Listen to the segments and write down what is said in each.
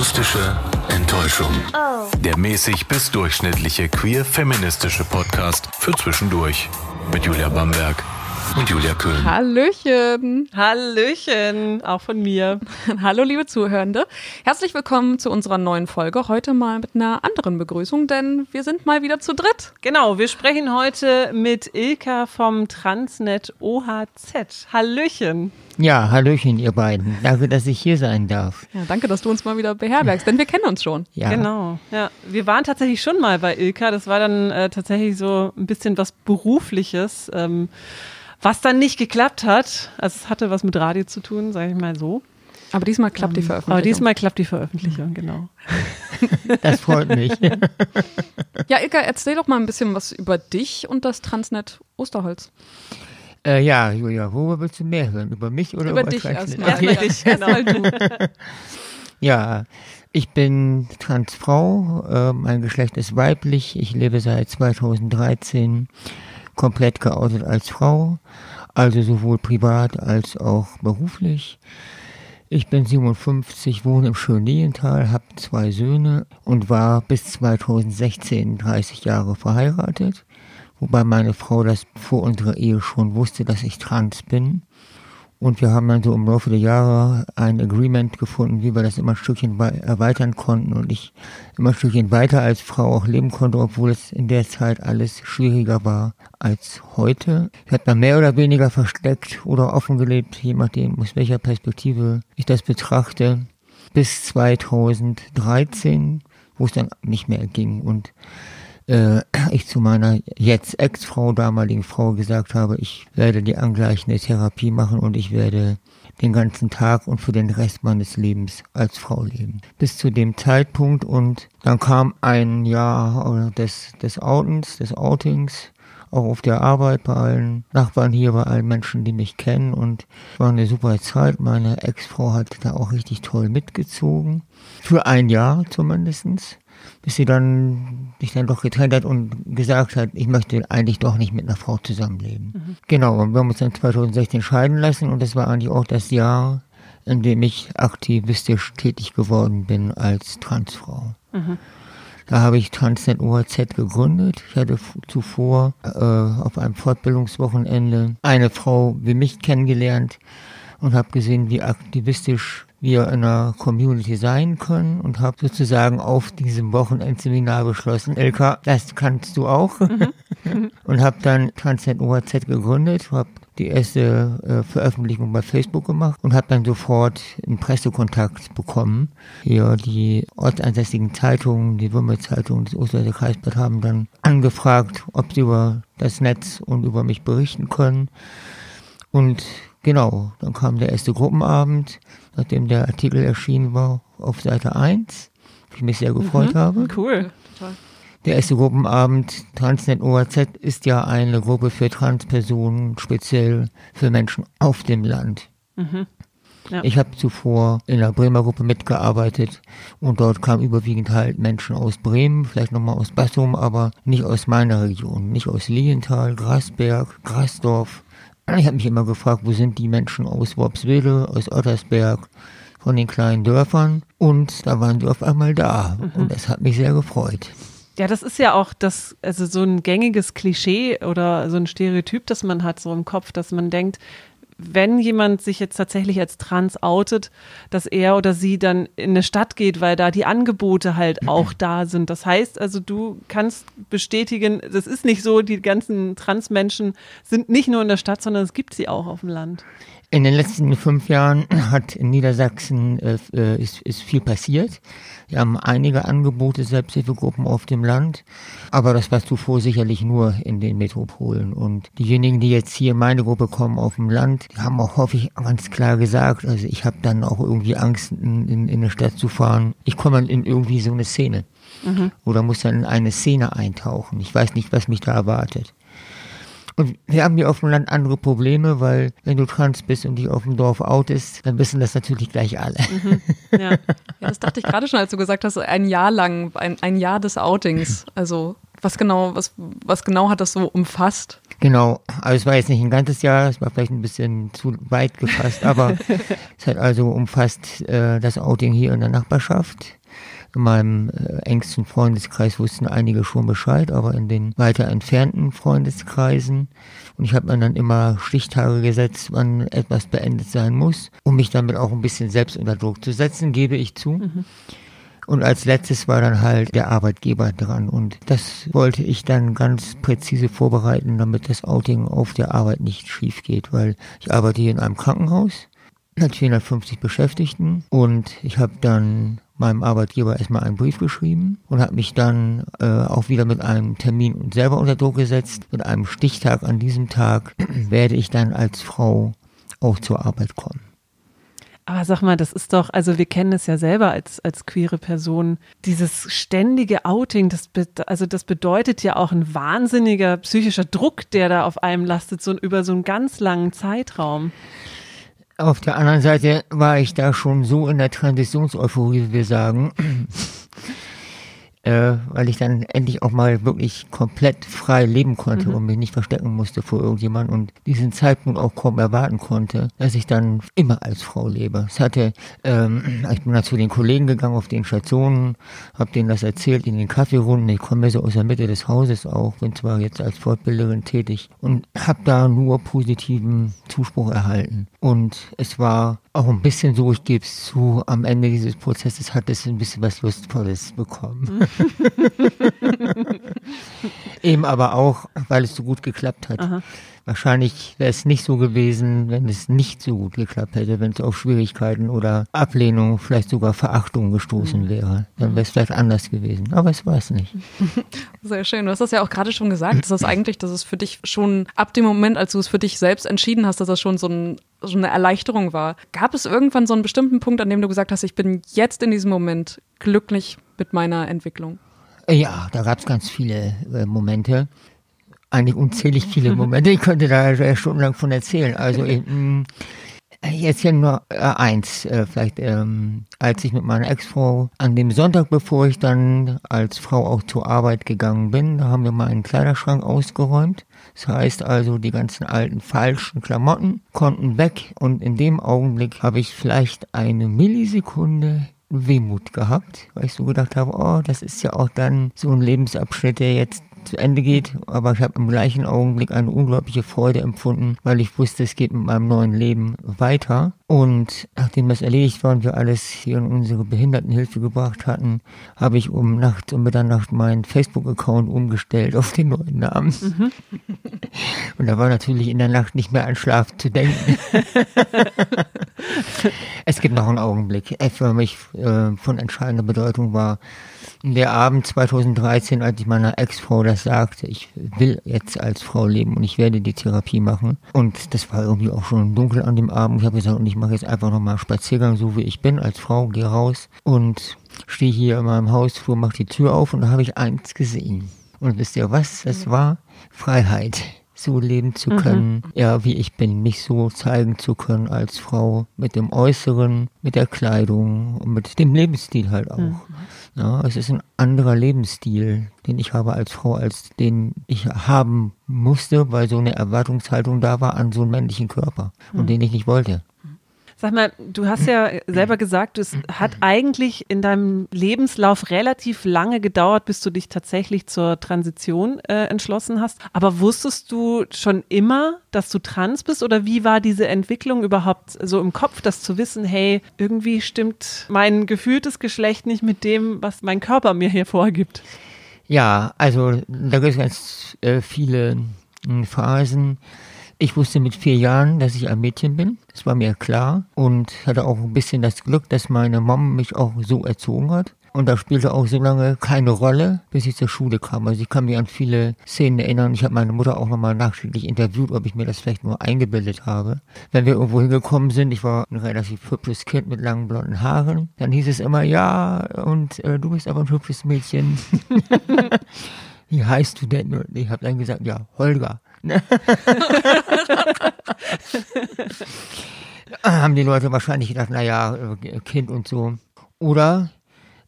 Akustische Enttäuschung. Der mäßig bis durchschnittliche queer-feministische Podcast für zwischendurch. Mit Julia Bamberg und Julia Köhn. Hallöchen. Hallöchen, auch von mir. Hallo, liebe Zuhörende. Herzlich willkommen zu unserer neuen Folge. Heute mal mit einer anderen Begrüßung, denn wir sind mal wieder zu dritt. Genau, wir sprechen heute mit Ilka vom Transnet OHZ. Hallöchen. Ja, Hallöchen, ihr beiden. Danke, dass ich hier sein darf. Ja, danke, dass du uns mal wieder beherbergst, denn wir kennen uns schon. Ja. Genau. Ja, wir waren tatsächlich schon mal bei Ilka. Das war dann äh, tatsächlich so ein bisschen was Berufliches, ähm, was dann nicht geklappt hat. Also es hatte was mit Radio zu tun, sage ich mal so. Aber diesmal klappt die Veröffentlichung. Aber diesmal klappt die Veröffentlichung, genau. Das freut mich. Ja, Ilka, erzähl doch mal ein bisschen was über dich und das Transnet Osterholz. äh, ja, Julia, worüber willst du mehr hören? Über mich oder über, Über dich Transnet? erstmal. Erstmal dich, genau. Erstmal du. Ja, ich bin Transfrau, äh, mein Geschlecht ist weiblich, ich lebe seit 2013 komplett geoutet als Frau, also sowohl privat als auch beruflich. Ich bin 57, wohne im Schönliental, habe zwei Söhne und war bis 2016 30 Jahre verheiratet, wobei meine Frau das vor unserer Ehe schon wusste, dass ich trans bin. Und wir haben dann so im Laufe der Jahre ein Agreement gefunden, wie wir das immer ein Stückchen wei- erweitern konnten und ich immer ein Stückchen weiter als Frau auch leben konnte, obwohl es in der Zeit alles schwieriger war als heute. Ich habe dann mehr oder weniger versteckt oder offen gelebt, je nachdem, aus welcher Perspektive ich das betrachte, bis 2013, wo es dann nicht mehr ging und äh, ich zu meiner jetzt Ex-Frau, damaligen Frau gesagt habe, ich werde die angleichende Therapie machen und ich werde den ganzen Tag und für den Rest meines Lebens als Frau leben. Bis zu dem Zeitpunkt und dann kam ein Jahr des, des Outens, des Outings, auch auf der Arbeit bei allen Nachbarn hier, bei allen Menschen, die mich kennen und war eine super Zeit. Meine Ex-Frau hat da auch richtig toll mitgezogen. Für ein Jahr zumindestens bis sie dann sich dann doch getrennt hat und gesagt hat, ich möchte eigentlich doch nicht mit einer Frau zusammenleben. Genau, und wir haben uns dann 2016 scheiden lassen und das war eigentlich auch das Jahr, in dem ich aktivistisch tätig geworden bin als Transfrau. Da habe ich Transnet OHZ gegründet. Ich hatte zuvor äh, auf einem Fortbildungswochenende eine Frau wie mich kennengelernt und habe gesehen, wie aktivistisch wir in einer Community sein können und habe sozusagen auf diesem Wochenendseminar beschlossen, Elka, das kannst du auch. und habe dann Transnet OHZ gegründet, habe die erste äh, Veröffentlichung bei Facebook gemacht und habe dann sofort einen Pressekontakt bekommen. Hier die ortsansässigen Zeitungen, die Würmer Zeitung, das Osterwälder Kreisblatt haben dann angefragt, ob sie über das Netz und über mich berichten können. Und genau, dann kam der erste Gruppenabend, nachdem der Artikel erschienen war auf Seite 1, wo ich mich sehr gefreut habe. Cool. Der erste Gruppenabend Transnet OAZ ist ja eine Gruppe für Transpersonen, speziell für Menschen auf dem Land. Ja. Ich habe zuvor in der Bremer Gruppe mitgearbeitet und dort kamen überwiegend halt Menschen aus Bremen, vielleicht nochmal aus Bassum, aber nicht aus meiner Region, nicht aus Lienthal, Grasberg, Grasdorf. Ich habe mich immer gefragt, wo sind die Menschen aus Worpswede, aus Ottersberg, von den kleinen Dörfern? Und da waren sie auf einmal da. Und das hat mich sehr gefreut. Ja, das ist ja auch das, also so ein gängiges Klischee oder so ein Stereotyp, das man hat so im Kopf, dass man denkt, wenn jemand sich jetzt tatsächlich als trans outet, dass er oder sie dann in eine Stadt geht, weil da die Angebote halt auch da sind. Das heißt also, du kannst bestätigen, das ist nicht so, die ganzen Transmenschen sind nicht nur in der Stadt, sondern es gibt sie auch auf dem Land. In den letzten fünf Jahren hat in Niedersachsen äh, äh, ist, ist viel passiert. Wir haben einige Angebote, Selbsthilfegruppen auf dem Land, aber das war zuvor sicherlich nur in den Metropolen. Und diejenigen, die jetzt hier in meine Gruppe kommen auf dem Land, die haben auch häufig ganz klar gesagt, also ich habe dann auch irgendwie Angst, in, in, in eine Stadt zu fahren. Ich komme dann in irgendwie so eine Szene oder muss dann in eine Szene eintauchen. Ich weiß nicht, was mich da erwartet. Und wir haben hier auf dem Land andere Probleme, weil wenn du trans bist und dich auf dem Dorf outest, dann wissen das natürlich gleich alle. Ja. Ja, das dachte ich gerade schon, als du gesagt hast, ein Jahr lang, ein, ein Jahr des Outings. Also Was genau, was, was genau hat das so umfasst? Genau, also es war jetzt nicht ein ganzes Jahr, es war vielleicht ein bisschen zu weit gefasst, aber es hat also umfasst äh, das Outing hier in der Nachbarschaft. In meinem äh, engsten Freundeskreis wussten einige schon Bescheid, aber in den weiter entfernten Freundeskreisen. Und ich habe mir dann immer Stichtage gesetzt, wann etwas beendet sein muss, um mich damit auch ein bisschen selbst unter Druck zu setzen, gebe ich zu. Mhm. Und als letztes war dann halt der Arbeitgeber dran. Und das wollte ich dann ganz präzise vorbereiten, damit das Outing auf der Arbeit nicht schief geht, weil ich arbeite hier in einem Krankenhaus mit 450 Beschäftigten und ich habe dann meinem Arbeitgeber erstmal einen Brief geschrieben und habe mich dann äh, auch wieder mit einem Termin selber unter Druck gesetzt. Mit einem Stichtag an diesem Tag werde ich dann als Frau auch zur Arbeit kommen. Aber sag mal, das ist doch, also wir kennen es ja selber als, als queere Person, dieses ständige Outing, das, also das bedeutet ja auch ein wahnsinniger psychischer Druck, der da auf einem lastet, so über so einen ganz langen Zeitraum. Auf der anderen Seite war ich da schon so in der Transitionseuphorie, wie wir sagen, äh, weil ich dann endlich auch mal wirklich komplett frei leben konnte mhm. und mich nicht verstecken musste vor irgendjemandem und diesen Zeitpunkt auch kaum erwarten konnte, dass ich dann immer als Frau lebe. Es hatte, ähm, ich bin dann zu den Kollegen gegangen auf den Stationen, habe denen das erzählt in den Kaffeerunden. Ich komme ja so aus der Mitte des Hauses auch, bin zwar jetzt als Fortbilderin tätig und habe da nur positiven Zuspruch erhalten. Und es war auch ein bisschen so, ich gebe es zu, am Ende dieses Prozesses hat es ein bisschen was Lustvolles bekommen. Eben aber auch, weil es so gut geklappt hat. Aha. Wahrscheinlich wäre es nicht so gewesen, wenn es nicht so gut geklappt hätte, wenn es auf Schwierigkeiten oder Ablehnung, vielleicht sogar Verachtung gestoßen wäre. Dann wäre es vielleicht anders gewesen. Aber es war es nicht. Sehr schön. Du hast das ja auch gerade schon gesagt, dass das eigentlich, dass es für dich schon ab dem Moment, als du es für dich selbst entschieden hast, dass das schon so, ein, so eine Erleichterung war. Gab es irgendwann so einen bestimmten Punkt, an dem du gesagt hast, ich bin jetzt in diesem Moment glücklich mit meiner Entwicklung? Ja, da gab es ganz viele äh, Momente eigentlich unzählig viele Momente. Ich könnte da stundenlang von erzählen. Also ich, mm, ich erzähle nur äh, eins, äh, vielleicht ähm, als ich mit meiner Ex-Frau an dem Sonntag, bevor ich dann als Frau auch zur Arbeit gegangen bin, da haben wir mal einen Kleiderschrank ausgeräumt. Das heißt also, die ganzen alten falschen Klamotten konnten weg und in dem Augenblick habe ich vielleicht eine Millisekunde Wehmut gehabt, weil ich so gedacht habe, oh, das ist ja auch dann so ein Lebensabschnitt, der jetzt zu Ende geht, aber ich habe im gleichen Augenblick eine unglaubliche Freude empfunden, weil ich wusste, es geht mit meinem neuen Leben weiter. Und nachdem das erledigt war und wir alles hier in unsere Behindertenhilfe gebracht hatten, habe ich um Nacht um Mitternacht meinen Facebook-Account umgestellt auf den neuen Namen. Mhm. Und da war natürlich in der Nacht nicht mehr an Schlaf zu denken. es gibt noch einen Augenblick, der für mich äh, von entscheidender Bedeutung war. Der Abend 2013, als ich meiner Ex-Frau das sagte, ich will jetzt als Frau leben und ich werde die Therapie machen. Und das war irgendwie auch schon dunkel an dem Abend. Ich habe gesagt, und ich mache jetzt einfach nochmal Spaziergang, so wie ich bin, als Frau, gehe raus und stehe hier in meinem Hausflur, mache die Tür auf und da habe ich eins gesehen. Und wisst ihr was? Das war Freiheit so leben zu mhm. können, mhm. ja, wie ich bin, mich so zeigen zu können als Frau mit dem Äußeren, mit der Kleidung und mit dem Lebensstil halt auch. Mhm. Ja, es ist ein anderer Lebensstil, den ich habe als Frau, als den ich haben musste, weil so eine Erwartungshaltung da war an so einen männlichen Körper und mhm. den ich nicht wollte. Sag mal, du hast ja selber gesagt, es hat eigentlich in deinem Lebenslauf relativ lange gedauert, bis du dich tatsächlich zur Transition äh, entschlossen hast. Aber wusstest du schon immer, dass du trans bist oder wie war diese Entwicklung überhaupt so im Kopf, das zu wissen, hey, irgendwie stimmt mein gefühltes Geschlecht nicht mit dem, was mein Körper mir hier vorgibt? Ja, also da gibt es ganz äh, viele äh, Phasen. Ich wusste mit vier Jahren, dass ich ein Mädchen bin. Das war mir klar und hatte auch ein bisschen das Glück, dass meine Mom mich auch so erzogen hat. Und das spielte auch so lange keine Rolle, bis ich zur Schule kam. Also ich kann mich an viele Szenen erinnern. Ich habe meine Mutter auch nochmal nachträglich interviewt, ob ich mir das vielleicht nur eingebildet habe. Wenn wir irgendwo hingekommen sind, ich war ein relativ hübsches Kind mit langen blonden Haaren, dann hieß es immer, ja, und äh, du bist aber ein hübsches Mädchen. Wie heißt du denn? Und ich habe dann gesagt, ja, Holger. haben die Leute wahrscheinlich gedacht, naja, Kind und so. Oder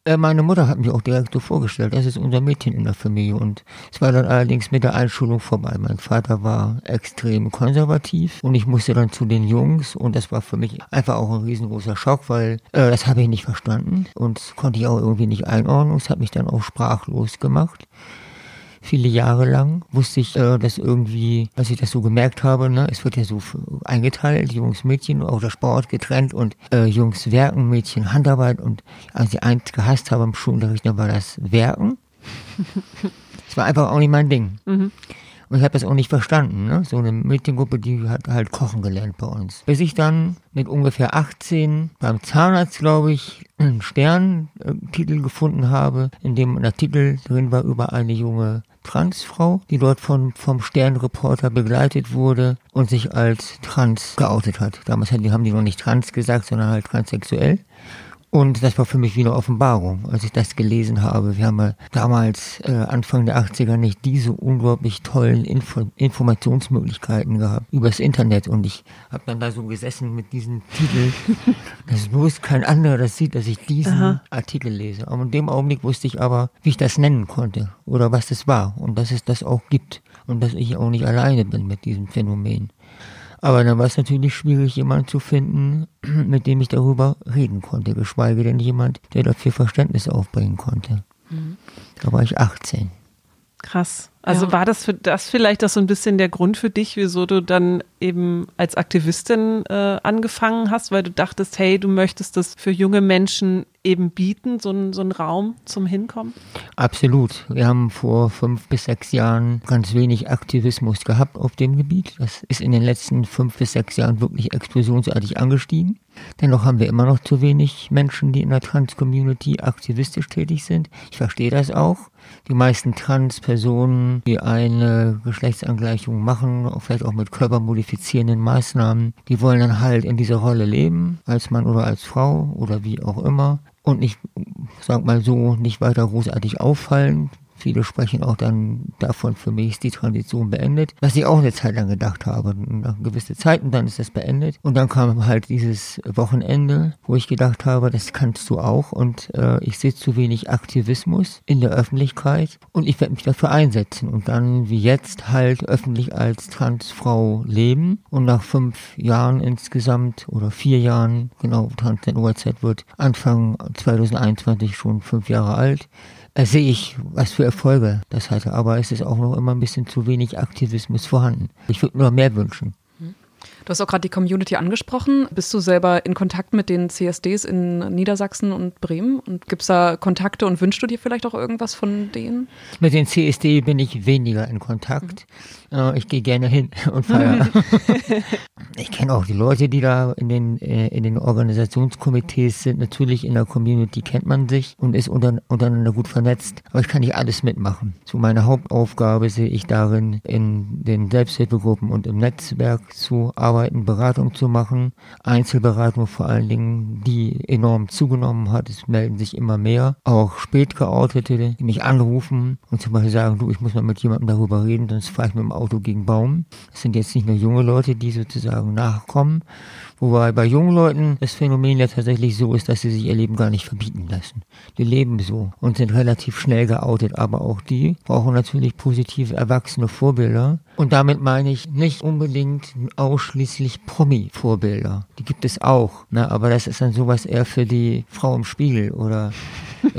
Äh, meine Mutter hat mich auch direkt so vorgestellt, das ist unser Mädchen in der Familie und es war dann allerdings mit der Einschulung vorbei. Mein Vater war extrem konservativ und ich musste dann zu den Jungs und das war für mich einfach auch ein riesengroßer Schock, weil äh, das habe ich nicht verstanden und konnte ich auch irgendwie nicht einordnen. Es hat mich dann auch sprachlos gemacht viele Jahre lang wusste ich, äh, dass irgendwie, als ich das so gemerkt habe, ne, es wird ja so eingeteilt, Jungs, Mädchen, auch der Sport getrennt und äh, Jungs Werken, Mädchen Handarbeit und als ich eins gehasst habe im Schulunterricht, dann war das Werken. das war einfach auch nicht mein Ding. Mhm. Und ich habe das auch nicht verstanden. Ne? So eine Mädchengruppe, die hat halt kochen gelernt bei uns. Bis ich dann mit ungefähr 18 beim Zahnarzt, glaube ich, einen Sterntitel gefunden habe, in dem ein Artikel drin war über eine junge Transfrau, die dort von, vom Sternreporter begleitet wurde und sich als trans geoutet hat. Damals haben die noch nicht trans gesagt, sondern halt transsexuell. Und das war für mich wie eine Offenbarung, als ich das gelesen habe. Wir haben ja damals, äh, Anfang der 80er, nicht diese unglaublich tollen Info Informationsmöglichkeiten gehabt übers Internet. Und ich habe dann da so gesessen mit diesem Titel, dass bloß kein anderer das sieht, dass ich diesen Aha. Artikel lese. Aber in dem Augenblick wusste ich aber, wie ich das nennen konnte oder was es war und dass es das auch gibt und dass ich auch nicht alleine bin mit diesem Phänomen. Aber dann war es natürlich schwierig, jemanden zu finden, mit dem ich darüber reden konnte, geschweige denn jemand, der dafür Verständnis aufbringen konnte. Mhm. Da war ich 18. Krass. Also ja. war das für das vielleicht das so ein bisschen der Grund für dich, wieso du dann eben als Aktivistin äh, angefangen hast, weil du dachtest, hey, du möchtest das für junge Menschen eben bieten, so, ein, so einen Raum zum Hinkommen? Absolut. Wir haben vor fünf bis sechs Jahren ganz wenig Aktivismus gehabt auf dem Gebiet. Das ist in den letzten fünf bis sechs Jahren wirklich explosionsartig angestiegen. Dennoch haben wir immer noch zu wenig Menschen, die in der Trans-Community aktivistisch tätig sind. Ich verstehe das auch. Die meisten Trans-Personen, die eine Geschlechtsangleichung machen, vielleicht auch mit körpermodifizierenden Maßnahmen, die wollen dann halt in dieser Rolle leben, als Mann oder als Frau oder wie auch immer und nicht, sag mal so, nicht weiter großartig auffallen, Viele sprechen auch dann davon, für mich ist die Tradition beendet, was ich auch eine Zeit lang gedacht habe. Nach gewisse Zeiten, dann ist das beendet. Und dann kam halt dieses Wochenende, wo ich gedacht habe, das kannst du auch. Und äh, ich sehe zu wenig Aktivismus in der Öffentlichkeit und ich werde mich dafür einsetzen. Und dann wie jetzt halt öffentlich als Transfrau leben. Und nach fünf Jahren insgesamt oder vier Jahren, genau, Trans NOZ wird Anfang 2021 schon fünf Jahre alt äh, sehe ich, was für Erfolge das hatte. Aber es ist auch noch immer ein bisschen zu wenig Aktivismus vorhanden. Ich würde nur mehr wünschen. Du hast auch gerade die Community angesprochen. Bist du selber in Kontakt mit den CSDs in Niedersachsen und Bremen? Und gibt es da Kontakte und wünschst du dir vielleicht auch irgendwas von denen? Mit den CSD bin ich weniger in Kontakt. Mhm. Äh, ich gehe gerne hin und feiere. ich kenne auch die Leute, die da in den, äh, in den Organisationskomitees sind. Natürlich in der Community kennt man sich und ist unter, untereinander gut vernetzt. Aber ich kann nicht alles mitmachen. So meine Hauptaufgabe sehe ich darin, in den Selbsthilfegruppen und im Netzwerk zu arbeiten Beratung zu machen. Einzelberatung vor allen Dingen, die enorm zugenommen hat. Es melden sich immer mehr. Auch spät geoutete, die mich anrufen und zum Beispiel sagen, du, ich muss mal mit jemandem darüber reden, sonst fahre ich mit dem Auto gegen Baum. Das sind jetzt nicht nur junge Leute, die sozusagen nachkommen, Wobei bei jungen Leuten das Phänomen ja tatsächlich so ist, dass sie sich ihr Leben gar nicht verbieten lassen. Die leben so und sind relativ schnell geoutet, aber auch die brauchen natürlich positive erwachsene Vorbilder. Und damit meine ich nicht unbedingt ausschließlich Promi-Vorbilder. Die gibt es auch, ne? aber das ist dann sowas eher für die Frau im Spiegel oder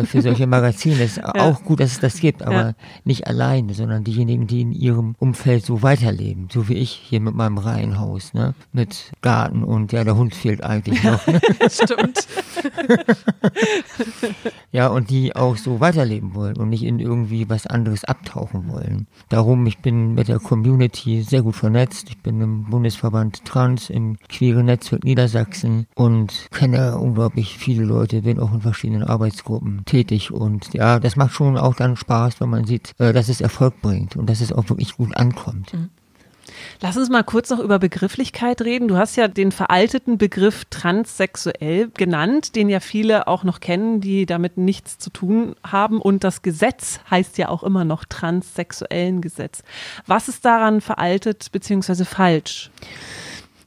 für solche Magazine. Es ist ja. auch gut, dass es das gibt, aber ja. nicht alleine, sondern diejenigen, die in ihrem Umfeld so weiterleben. So wie ich hier mit meinem Reihenhaus, ne? mit Garten und ja, der Hund fehlt eigentlich noch. Ne? Stimmt. ja, und die auch so weiterleben wollen und nicht in irgendwie was anderes abtauchen wollen. Darum, ich bin mit der Community sehr gut vernetzt. Ich bin im Bundesverband Trans, im queeren Netzwerk Niedersachsen und kenne unglaublich viele Leute, bin auch in verschiedenen Arbeitsgruppen tätig und ja, das macht schon auch dann Spaß, wenn man sieht, äh, dass es Erfolg bringt und dass es auch wirklich gut ankommt. Mhm. Lass uns mal kurz noch über Begrifflichkeit reden. Du hast ja den veralteten Begriff transsexuell genannt, den ja viele auch noch kennen, die damit nichts zu tun haben. Und das Gesetz heißt ja auch immer noch transsexuellen Gesetz. Was ist daran veraltet bzw. falsch?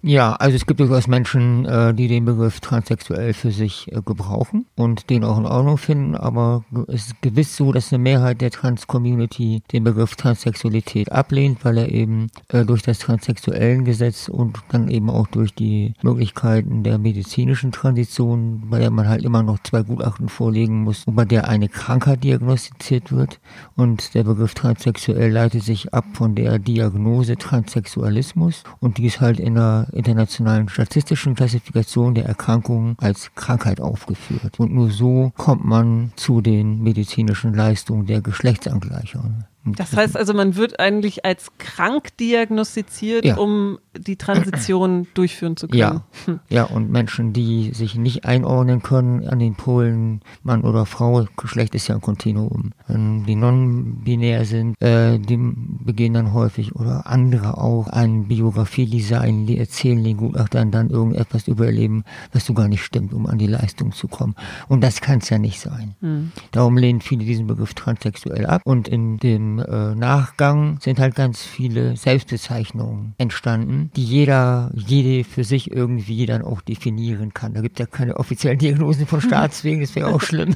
Ja, also es gibt durchaus Menschen, äh, die den Begriff transsexuell für sich äh, gebrauchen und den auch in Ordnung finden, aber es ist gewiss so, dass eine Mehrheit der Trans-Community den Begriff Transsexualität ablehnt, weil er eben äh, durch das transsexuellen Gesetz und dann eben auch durch die Möglichkeiten der medizinischen Transition, bei der man halt immer noch zwei Gutachten vorlegen muss, bei der eine Krankheit diagnostiziert wird und der Begriff transsexuell leitet sich ab von der Diagnose Transsexualismus und die ist halt in der internationalen statistischen Klassifikation der Erkrankungen als Krankheit aufgeführt. Und nur so kommt man zu den medizinischen Leistungen der Geschlechtsangleichung. Das heißt also, man wird eigentlich als krank diagnostiziert, ja. um die Transition durchführen zu können. Ja. Hm. ja, und Menschen, die sich nicht einordnen können an den Polen, Mann oder Frau, Geschlecht ist ja ein Kontinuum. Die non-binär sind, äh, die begehen dann häufig oder andere auch ein Biografie-Design, die erzählen den Gutachtern dann irgendetwas über ihr Leben, was so gar nicht stimmt, um an die Leistung zu kommen. Und das kann es ja nicht sein. Hm. Darum lehnen viele diesen Begriff transsexuell ab und in dem äh, Nachgang sind halt ganz viele Selbstbezeichnungen entstanden, die jeder, jede für sich irgendwie dann auch definieren kann. Da gibt es ja keine offiziellen Diagnosen von Staatswegen, das wäre auch schlimm.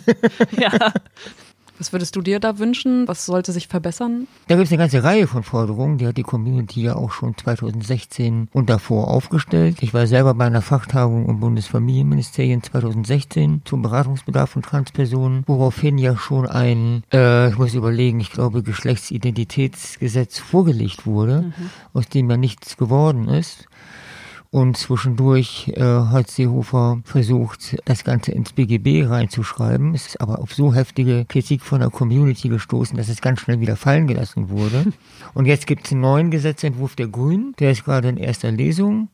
ja. Was würdest du dir da wünschen? Was sollte sich verbessern? Da gibt es eine ganze Reihe von Forderungen. Die hat die Community ja auch schon 2016 und davor aufgestellt. Ich war selber bei einer Fachtagung im Bundesfamilienministerium 2016 zum Beratungsbedarf von Transpersonen, woraufhin ja schon ein, äh, ich muss überlegen, ich glaube Geschlechtsidentitätsgesetz vorgelegt wurde, mhm. aus dem ja nichts geworden ist. Und zwischendurch äh, hat Seehofer versucht, das Ganze ins BGB reinzuschreiben. Es ist aber auf so heftige Kritik von der Community gestoßen, dass es ganz schnell wieder fallen gelassen wurde. Und jetzt gibt es einen neuen Gesetzentwurf der Grünen, der ist gerade in erster Lesung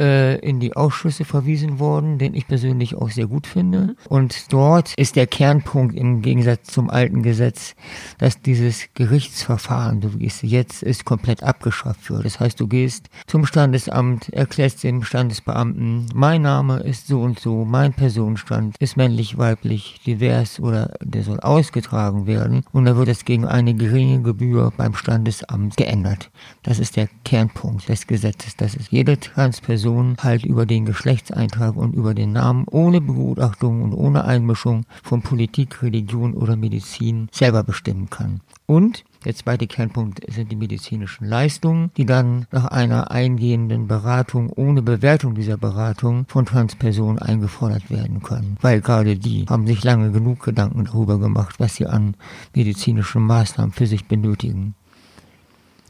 äh, in die Ausschüsse verwiesen worden, den ich persönlich auch sehr gut finde. Mhm. Und dort ist der Kernpunkt im Gegensatz zum alten Gesetz, dass dieses Gerichtsverfahren, du gehst jetzt, ist komplett abgeschafft wird. Das heißt, du gehst zum Standesamt, erklärst dem Standesbeamten, mein Name ist so und so, mein Personenstand ist männlich, weiblich, divers oder der soll ausgetragen werden. Und dann wird es gegen eine geringe Gebühr beim Standesamt geändert. Das ist der Kernpunkt des Gesetzes. Das ist jede Transperson Person halt über den Geschlechtseintrag und über den Namen ohne Begutachtung und ohne Einmischung von Politik, Religion oder Medizin selber bestimmen kann. Und der zweite Kernpunkt sind die medizinischen Leistungen, die dann nach einer eingehenden Beratung ohne Bewertung dieser Beratung von Transpersonen eingefordert werden können. Weil gerade die haben sich lange genug Gedanken darüber gemacht, was sie an medizinischen Maßnahmen für sich benötigen.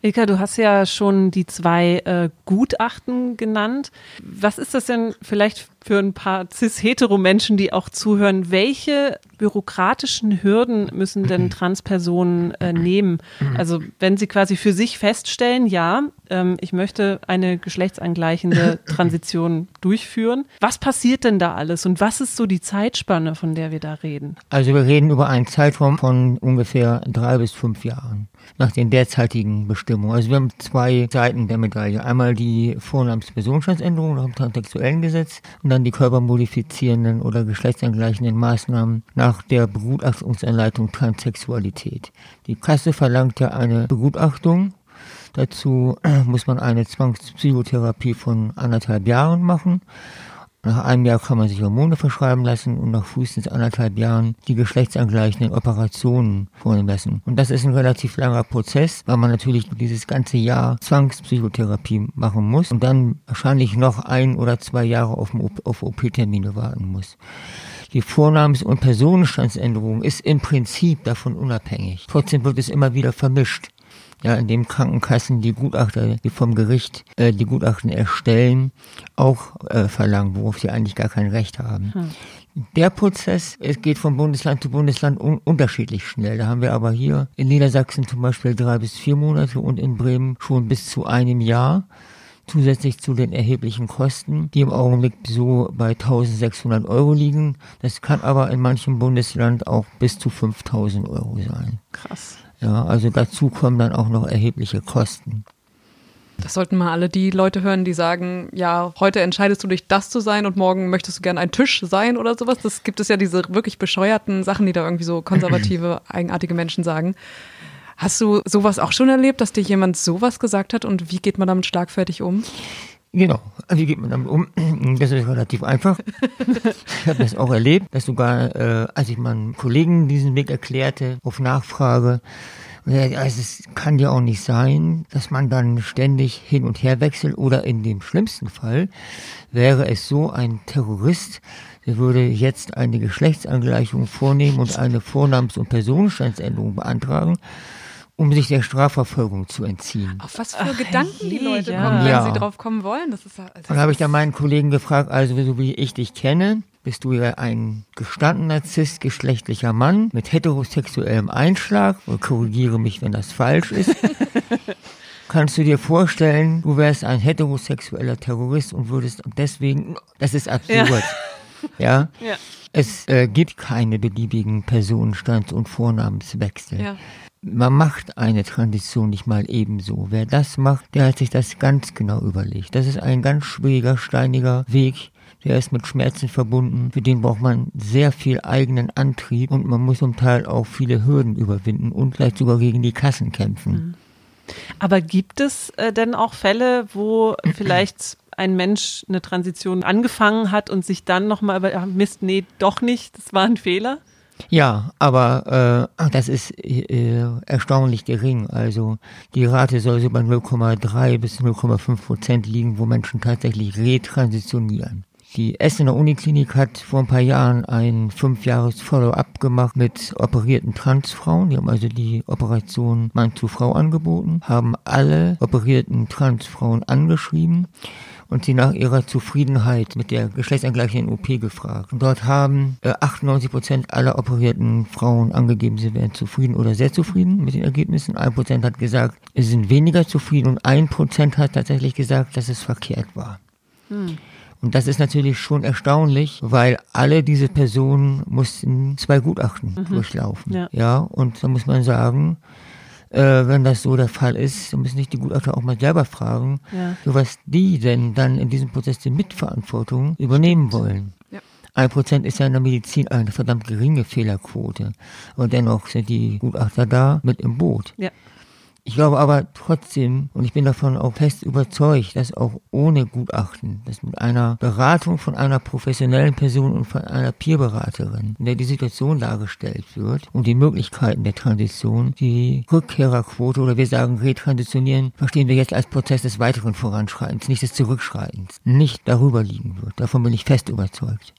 Ilka, du hast ja schon die zwei äh, Gutachten genannt. Was ist das denn vielleicht für ein paar cis-hetero-Menschen, die auch zuhören? Welche bürokratischen Hürden müssen denn Transpersonen äh, nehmen? Also wenn sie quasi für sich feststellen, ja, ähm, ich möchte eine geschlechtsangleichende Transition durchführen. Was passiert denn da alles und was ist so die Zeitspanne, von der wir da reden? Also wir reden über einen Zeitraum von ungefähr drei bis fünf Jahren nach den derzeitigen Bestimmungen. Also wir haben zwei Seiten der Medaille. Einmal die Vornamenspersonenstandsänderung nach dem transsexuellen Gesetz und dann die körpermodifizierenden oder geschlechtsangleichenden Maßnahmen nach der Begutachtungsanleitung Transsexualität. Die Kasse verlangt ja eine Begutachtung Dazu muss man eine Zwangspsychotherapie von anderthalb Jahren machen. Nach einem Jahr kann man sich Hormone verschreiben lassen und nach frühestens anderthalb Jahren die geschlechtsangleichenden Operationen vornehmen lassen. Und das ist ein relativ langer Prozess, weil man natürlich dieses ganze Jahr Zwangspsychotherapie machen muss und dann wahrscheinlich noch ein oder zwei Jahre auf, auf OP-Termine warten muss. Die Vornamens- und Personenstandsänderung ist im Prinzip davon unabhängig. Trotzdem wird es immer wieder vermischt ja, in dem Krankenkassen die Gutachter, die vom Gericht äh, die Gutachten erstellen, auch äh, verlangen, worauf sie eigentlich gar kein Recht haben. Hm. Der Prozess, es geht von Bundesland zu Bundesland un unterschiedlich schnell. Da haben wir aber hier in Niedersachsen zum Beispiel drei bis vier Monate und in Bremen schon bis zu einem Jahr zusätzlich zu den erheblichen Kosten, die im Augenblick so bei 1600 Euro liegen. Das kann aber in manchem Bundesland auch bis zu 5000 Euro sein. Krass. Ja, also dazu kommen dann auch noch erhebliche Kosten. Das sollten mal alle die Leute hören, die sagen, ja, heute entscheidest du dich, das zu sein und morgen möchtest du gerne ein Tisch sein oder sowas. Das gibt es ja diese wirklich bescheuerten Sachen, die da irgendwie so konservative, eigenartige Menschen sagen. Hast du sowas auch schon erlebt, dass dir jemand sowas gesagt hat und wie geht man damit schlagfertig um? Genau, wie geht man damit um? Das ist relativ einfach. ich habe das auch erlebt, dass sogar, äh, als ich meinen Kollegen diesen Weg erklärte, auf Nachfrage, also es kann ja auch nicht sein, dass man dann ständig hin und her wechselt oder in dem schlimmsten Fall wäre es so, ein Terrorist, der würde jetzt eine Geschlechtsangleichung vornehmen und eine Vornamens- und Personenstandsänderung beantragen um sich der Strafverfolgung zu entziehen. Auf was für Ach, Gedanken die Leute ja. kommen, wenn ja. sie drauf kommen wollen. Das ist, das Dann habe ich da meinen Kollegen gefragt, also so wie ich dich kenne, bist du ja ein gestandener cis-geschlechtlicher Mann mit heterosexuellem Einschlag. Korrigiere mich, wenn das falsch ist. Kannst du dir vorstellen, du wärst ein heterosexueller Terrorist und würdest deswegen, das ist absurd. Ja. ja? ja. Es äh, gibt keine beliebigen Personenstands- und Vornamenswechsel. Ja. Man macht eine Transition nicht mal ebenso. Wer das macht, der hat sich das ganz genau überlegt. Das ist ein ganz schwieriger, steiniger Weg. Der ist mit Schmerzen verbunden. Für den braucht man sehr viel eigenen Antrieb und man muss zum Teil auch viele Hürden überwinden und vielleicht sogar gegen die Kassen kämpfen. Mhm. Aber gibt es äh, denn auch Fälle, wo vielleicht ein Mensch eine Transition angefangen hat und sich dann nochmal über, Mist, nee, doch nicht, das war ein Fehler? Ja, aber äh, das ist äh, erstaunlich gering. Also die Rate soll so bei 0,3 bis 0,5 Prozent liegen, wo Menschen tatsächlich retransitionieren. Die Essener Uniklinik hat vor ein paar Jahren ein fünf Jahres Follow-up gemacht mit operierten Transfrauen. Die haben also die Operation Mann zu Frau angeboten, haben alle operierten Transfrauen angeschrieben und sie nach ihrer Zufriedenheit mit der geschlechtsangleichenden OP gefragt. Und dort haben äh, 98 Prozent aller operierten Frauen angegeben, sie wären zufrieden oder sehr zufrieden mit den Ergebnissen. Ein Prozent hat gesagt, sie sind weniger zufrieden und ein Prozent hat tatsächlich gesagt, dass es verkehrt war. Hm. Und das ist natürlich schon erstaunlich, weil alle diese Personen mussten zwei Gutachten mhm. durchlaufen. Ja. ja, und da muss man sagen, äh, wenn das so der Fall ist, dann müssen sich die Gutachter auch mal selber fragen, ja. so was die denn dann in diesem Prozess die Mitverantwortung übernehmen Stimmt. wollen. Ja. Ein Prozent ist ja in der Medizin eine verdammt geringe Fehlerquote. Und dennoch sind die Gutachter da mit im Boot. Ja. Ich glaube aber trotzdem, und ich bin davon auch fest überzeugt, dass auch ohne Gutachten, dass mit einer Beratung von einer professionellen Person und von einer Peerberaterin, in der die Situation dargestellt wird und die Möglichkeiten der Transition, die Rückkehrerquote oder wir sagen Retransitionieren, verstehen wir jetzt als Prozess des weiteren Voranschreitens, nicht des Zurückschreitens, nicht darüber liegen wird. Davon bin ich fest überzeugt.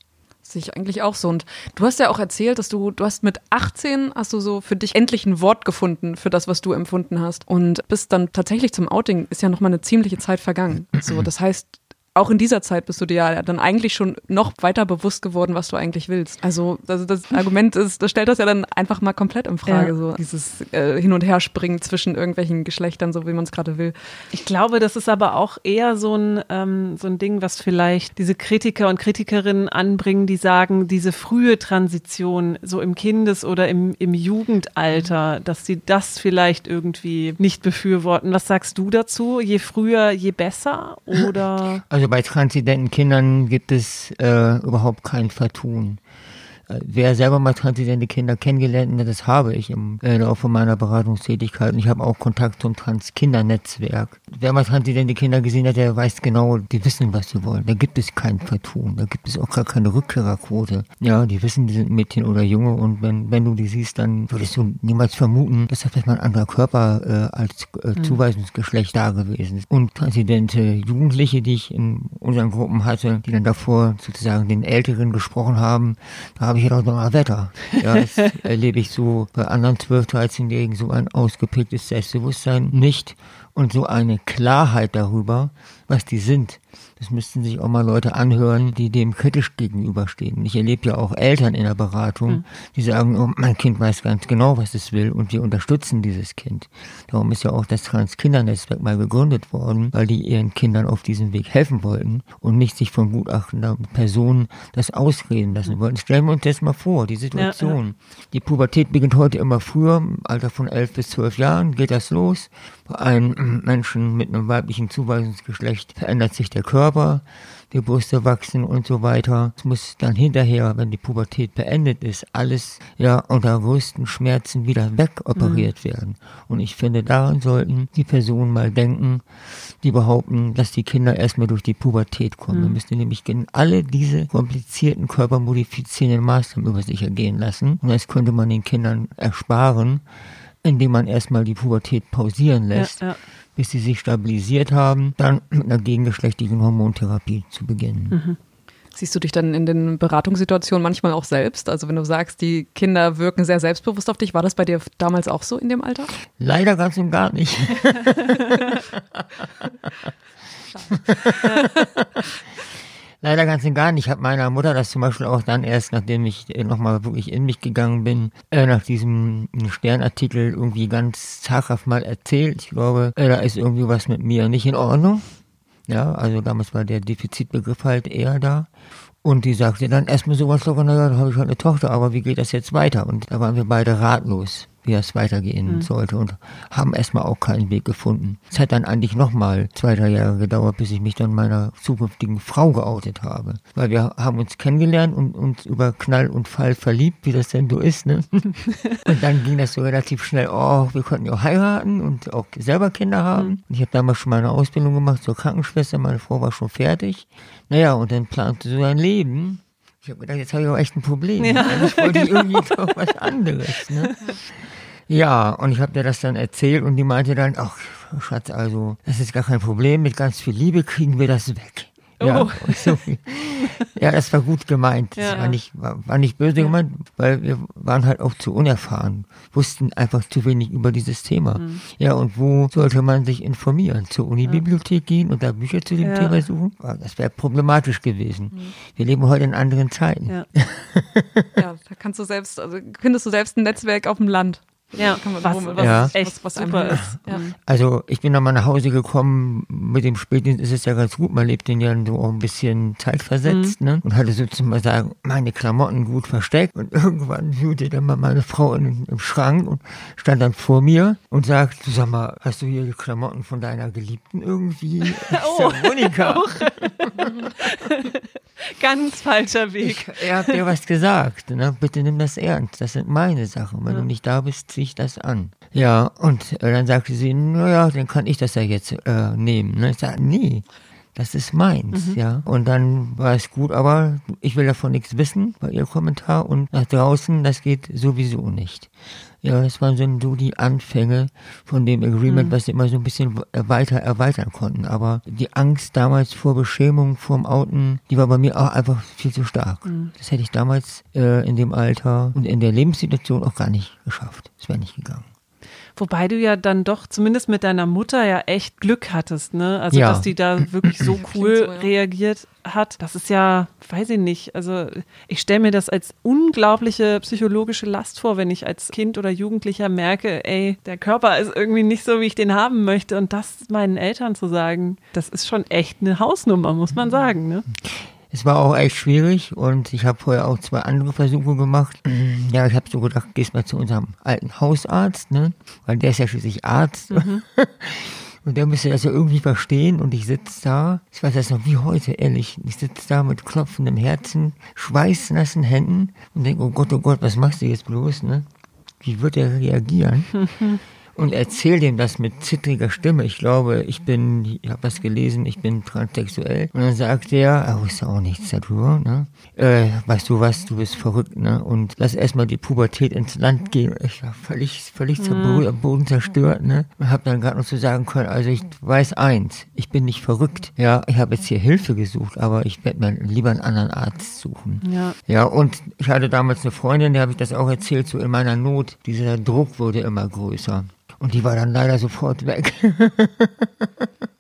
Sehe ich eigentlich auch so. Und du hast ja auch erzählt, dass du, du hast mit 18 hast du so für dich endlich ein Wort gefunden für das, was du empfunden hast. Und bist dann tatsächlich zum Outing, ist ja nochmal eine ziemliche Zeit vergangen. So, das heißt, auch in dieser Zeit bist du dir ja dann eigentlich schon noch weiter bewusst geworden, was du eigentlich willst. Also, also das Argument ist, das stellt das ja dann einfach mal komplett in Frage, ja. so dieses äh, Hin- und Herspringen zwischen irgendwelchen Geschlechtern, so wie man es gerade will. Ich glaube, das ist aber auch eher so ein, ähm, so ein Ding, was vielleicht diese Kritiker und Kritikerinnen anbringen, die sagen, diese frühe Transition, so im Kindes- oder im, im Jugendalter, dass sie das vielleicht irgendwie nicht befürworten. Was sagst du dazu? Je früher, je besser? Oder? Also also bei transidenten Kindern gibt es äh, überhaupt kein Vertun. Äh, wer selber mal transidente Kinder kennengelernt hat, das habe ich im äh, Laufe meiner Beratungstätigkeit. Und ich habe auch Kontakt zum Trans-Kindernetzwerk. Wer mal transidente Kinder gesehen hat, der weiß genau, die wissen, was sie wollen. Da gibt es kein Vertun. Da gibt es auch gar keine Rückkehrerquote. Ja, die wissen, die sind Mädchen oder Junge. Und wenn, wenn du die siehst, dann würdest du niemals vermuten, dass da vielleicht mal ein anderer Körper äh, als äh, mhm. Zuweisungsgeschlecht da gewesen ist. Und transidente Jugendliche, die ich in unseren Gruppen hatte, die dann davor sozusagen den Älteren gesprochen haben, da habe ich ja noch Wetter. Ja, das erlebe ich so bei anderen 12-, 13-Jährigen so ein ausgeprägtes Selbstbewusstsein nicht und so eine Klarheit darüber, was die sind. Das müssten sich auch mal Leute anhören, die dem kritisch gegenüberstehen. Ich erlebe ja auch Eltern in der Beratung, mhm. die sagen, oh, mein Kind weiß ganz genau, was es will und wir unterstützen dieses Kind. Darum ist ja auch das Trans-Kindernetzwerk mal gegründet worden, weil die ihren Kindern auf diesem Weg helfen wollten und nicht sich von gutachtender Personen das ausreden lassen mhm. wollten. Stellen wir uns das mal vor, die Situation. Ja, ja. Die Pubertät beginnt heute immer früher, im Alter von elf bis zwölf Jahren geht das los. Bei einem Menschen mit einem weiblichen Zuweisungsgeschlecht verändert sich der Körper, die Brüste wachsen und so weiter. Es muss dann hinterher, wenn die Pubertät beendet ist, alles ja unter größten Schmerzen wieder wegoperiert mhm. werden. Und ich finde, daran sollten die Personen mal denken, die behaupten, dass die Kinder erstmal durch die Pubertät kommen. Mhm. Wir müssen nämlich alle diese komplizierten körpermodifizierenden Maßnahmen über sich ergehen lassen. Und das könnte man den Kindern ersparen, indem man erstmal die Pubertät pausieren lässt. Ja, ja bis sie sich stabilisiert haben, dann mit einer gegengeschlechtlichen Hormontherapie zu beginnen. Mhm. Siehst du dich dann in den Beratungssituationen manchmal auch selbst? Also wenn du sagst, die Kinder wirken sehr selbstbewusst auf dich, war das bei dir damals auch so in dem Alter? Leider ganz und gar nicht. Leider ganz und gar nicht. Ich habe meiner Mutter das zum Beispiel auch dann erst, nachdem ich äh, nochmal wirklich in mich gegangen bin, äh, nach diesem Sternartikel irgendwie ganz zaghaft mal erzählt. Ich glaube, äh, da ist irgendwie was mit mir nicht in Ordnung. Ja, also damals war der Defizitbegriff halt eher da. Und die sagte dann erstmal sowas locker, naja, da habe ich halt eine Tochter, aber wie geht das jetzt weiter? Und da waren wir beide ratlos wie das weitergehen mhm. sollte und haben erstmal auch keinen Weg gefunden. Es hat dann eigentlich nochmal zwei, drei Jahre gedauert, bis ich mich dann meiner zukünftigen Frau geoutet habe. Weil wir haben uns kennengelernt und uns über Knall und Fall verliebt, wie das denn so ist. Ne? und dann ging das so relativ schnell, oh, wir konnten ja heiraten und auch selber Kinder haben. Mhm. Ich habe damals schon meine Ausbildung gemacht zur Krankenschwester, meine Frau war schon fertig. Naja, und dann plante so ein Leben. Ich habe gedacht, jetzt habe ich auch echt ein Problem. Ja, ich wollte genau. irgendwie doch was anderes. Ne? Ja, und ich habe dir das dann erzählt und die meinte dann, ach Schatz, also das ist gar kein Problem, mit ganz viel Liebe kriegen wir das weg. Ja, oh. so, ja, das war gut gemeint. Das ja. war, nicht, war, war nicht böse ja. gemeint, weil wir waren halt auch zu unerfahren, wussten einfach zu wenig über dieses Thema. Mhm. Ja, und wo sollte man sich informieren? Zur Unibibliothek gehen und da Bücher zu dem Thema suchen? Das wäre problematisch gewesen. Mhm. Wir leben heute in anderen Zeiten. Ja. ja, da kannst du selbst, also findest du selbst ein Netzwerk auf dem Land. Ja, was, was, ja. echt was, was super ist. Ja. Also ich bin dann mal nach Hause gekommen, mit dem Spätdienst ist es ja ganz gut, man lebt den ja so ein bisschen zeitversetzt, mhm. ne? Und hatte sozusagen meine Klamotten gut versteckt und irgendwann hüte dann mal meine Frau in, im Schrank und stand dann vor mir und sagt, sag mal, hast du hier die Klamotten von deiner Geliebten irgendwie? oh, Monika. Ganz falscher Weg. Ich, er hat dir was gesagt, ne? Bitte nimm das ernst, das sind meine Sachen. Wenn ja. du nicht da bist, zieh ich das an. Ja, und äh, dann sagte sie, naja, dann kann ich das ja jetzt äh, nehmen. Ne? Ich sage, nee, das ist meins, mhm. ja. Und dann war es gut, aber ich will davon nichts wissen, war ihr Kommentar. Und nach draußen, das geht sowieso nicht. Ja, das waren so die Anfänge von dem Agreement, mhm. was sie immer so ein bisschen weiter erweitern konnten. Aber die Angst damals vor Beschämung, vorm Outen, die war bei mir auch einfach viel zu stark. Mhm. Das hätte ich damals äh, in dem Alter und in der Lebenssituation auch gar nicht geschafft. Das wäre nicht gegangen. Wobei du ja dann doch zumindest mit deiner Mutter ja echt Glück hattest, ne? Also, ja. dass die da wirklich so cool so, ja. reagiert hat. Das ist ja, weiß ich nicht. Also, ich stelle mir das als unglaubliche psychologische Last vor, wenn ich als Kind oder Jugendlicher merke, ey, der Körper ist irgendwie nicht so, wie ich den haben möchte. Und das meinen Eltern zu sagen, das ist schon echt eine Hausnummer, muss man sagen, ne? Es war auch echt schwierig und ich habe vorher auch zwei andere Versuche gemacht. Ja, ich habe so gedacht, gehst mal zu unserem alten Hausarzt, ne? Weil der ist ja schließlich Arzt. Mhm. Und der müsste das ja irgendwie verstehen und ich sitze da, ich weiß das noch wie heute, ehrlich, ich sitze da mit klopfendem Herzen, schweißnassen Händen und denke, oh Gott, oh Gott, was machst du jetzt bloß, ne? Wie wird er reagieren? und erzähle dem das mit zittriger Stimme. Ich glaube, ich bin, ich habe was gelesen, ich bin transsexuell. Und dann sagt er, er wusste auch nichts darüber, ne? Äh, weißt du was, du bist verrückt, ne? Und lass erstmal die Pubertät ins Land gehen. Ich war völlig, völlig mhm. am Boden zerstört, ne? Und habe dann gerade noch so sagen können, also ich weiß eins, ich bin nicht verrückt. Ja, ich habe jetzt hier Hilfe gesucht, aber ich werde mir lieber einen anderen Arzt suchen. Ja. Ja, und ich hatte damals eine Freundin, der habe ich das auch erzählt, so in meiner Not, dieser Druck wurde immer größer. Und die war dann leider sofort weg.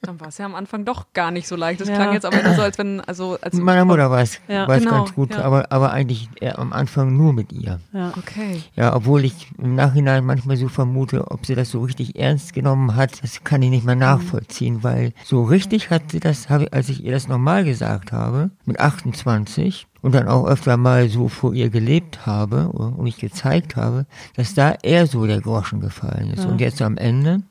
dann war es ja am Anfang doch gar nicht so leicht. Das ja. klang jetzt aber so, als wenn, also als Meiner Mutter war es ja. genau, ganz gut, ja. aber, aber eigentlich am Anfang nur mit ihr. Ja, okay. Ja, obwohl ich im Nachhinein manchmal so vermute, ob sie das so richtig ernst genommen hat, das kann ich nicht mehr nachvollziehen, mhm. weil so richtig hat sie das, als ich ihr das nochmal gesagt habe, mit 28, und dann auch öfter mal so vor ihr gelebt habe und ich gezeigt habe, dass da eher so der Groschen gefallen ist. Ja. Und jetzt am Ende,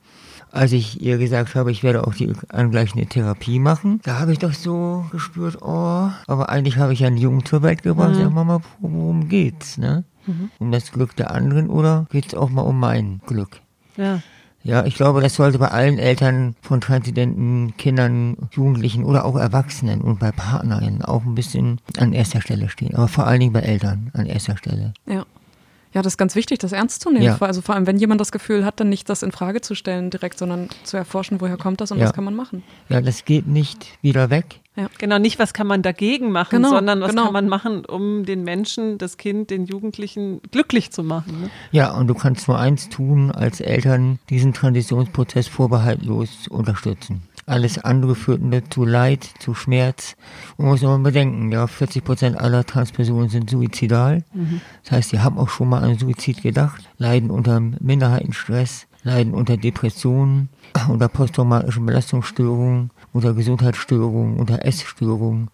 als ich ihr gesagt habe, ich werde auch die angleichende Therapie machen, da habe ich doch so gespürt, oh, aber eigentlich habe ich einen Jungen zur Welt gebracht. Mhm. Ja, Mama, worum geht's, ne? Mhm. Um das Glück der anderen oder geht's auch mal um mein Glück? Ja. Ja, ich glaube, das sollte bei allen Eltern von transidenten Kindern, Jugendlichen oder auch Erwachsenen und bei Partnerinnen auch ein bisschen an erster Stelle stehen. Aber vor allen Dingen bei Eltern an erster Stelle. Ja. Ja, das ist ganz wichtig, das ernst zu nehmen. Ja. Also vor allem, wenn jemand das Gefühl hat, dann nicht das in Frage zu stellen direkt, sondern zu erforschen, woher kommt das und ja. was kann man machen. Ja, das geht nicht wieder weg. Ja. Genau, nicht was kann man dagegen machen, genau, sondern was genau. kann man machen, um den Menschen, das Kind, den Jugendlichen glücklich zu machen. Ne? Ja, und du kannst nur eins tun, als Eltern diesen Transitionsprozess vorbehaltlos unterstützen. Alles andere führt zu Leid, zu Schmerz. Man muss immer bedenken, ja, 40 Prozent aller Transpersonen sind suizidal. Mhm. Das heißt, sie haben auch schon mal an Suizid gedacht, leiden unter Minderheitenstress, leiden unter Depressionen, unter posttraumatischen Belastungsstörungen, unter Gesundheitsstörungen, unter Essstörungen.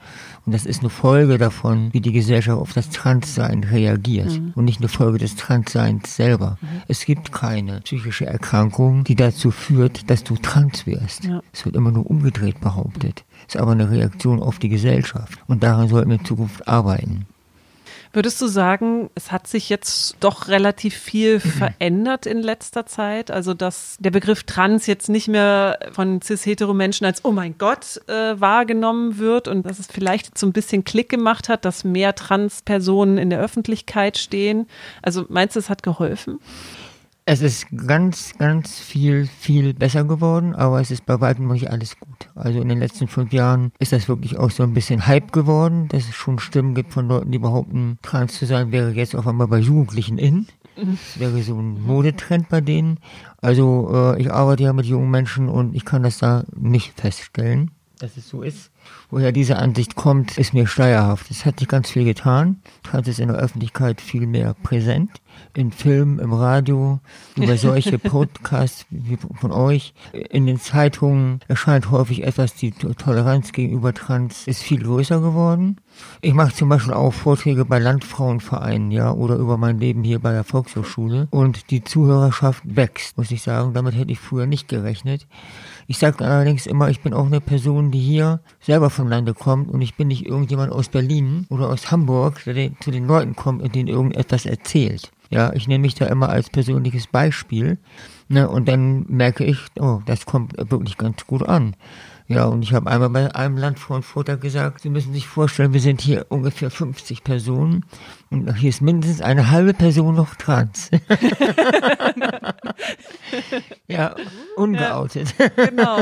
Und das ist eine Folge davon, wie die Gesellschaft auf das Transsein reagiert mhm. und nicht eine Folge des Transseins selber. Mhm. Es gibt keine psychische Erkrankung, die dazu führt, dass du trans wirst. Ja. Es wird immer nur umgedreht behauptet. Es ist aber eine Reaktion auf die Gesellschaft. Und daran sollten wir in Zukunft arbeiten. Würdest du sagen, es hat sich jetzt doch relativ viel verändert in letzter Zeit? Also, dass der Begriff Trans jetzt nicht mehr von cis-hetero-Menschen als, oh mein Gott, äh, wahrgenommen wird und dass es vielleicht so ein bisschen Klick gemacht hat, dass mehr Trans-Personen in der Öffentlichkeit stehen. Also, meinst du, es hat geholfen? Es ist ganz, ganz viel, viel besser geworden, aber es ist bei weitem noch nicht alles gut. Also in den letzten fünf Jahren ist das wirklich auch so ein bisschen Hype geworden, dass es schon Stimmen gibt von Leuten, die behaupten, trans zu sein wäre jetzt auf einmal bei Jugendlichen in. Das wäre so ein Modetrend bei denen. Also äh, ich arbeite ja mit jungen Menschen und ich kann das da nicht feststellen, dass es so ist. Woher diese Ansicht kommt, ist mir schleierhaft. Es hat sich ganz viel getan. Trans ist in der Öffentlichkeit viel mehr präsent in Filmen, im Radio, über solche Podcasts wie von euch. In den Zeitungen erscheint häufig etwas, die Toleranz gegenüber Trans ist viel größer geworden. Ich mache zum Beispiel auch Vorträge bei Landfrauenvereinen, ja, oder über mein Leben hier bei der Volkshochschule. Und die Zuhörerschaft wächst, muss ich sagen. Damit hätte ich früher nicht gerechnet. Ich sage allerdings immer, ich bin auch eine Person, die hier selber vom Lande kommt und ich bin nicht irgendjemand aus Berlin oder aus Hamburg, der zu den Leuten kommt und denen irgendetwas erzählt. Ja, ich nehme mich da immer als persönliches Beispiel. Ne, und dann merke ich, oh, das kommt wirklich ganz gut an. Ja, und ich habe einmal bei einem Landfrauenfutter gesagt, Sie müssen sich vorstellen, wir sind hier ungefähr 50 Personen und hier ist mindestens eine halbe Person noch trans. ja, ungeoutet. Ja, genau.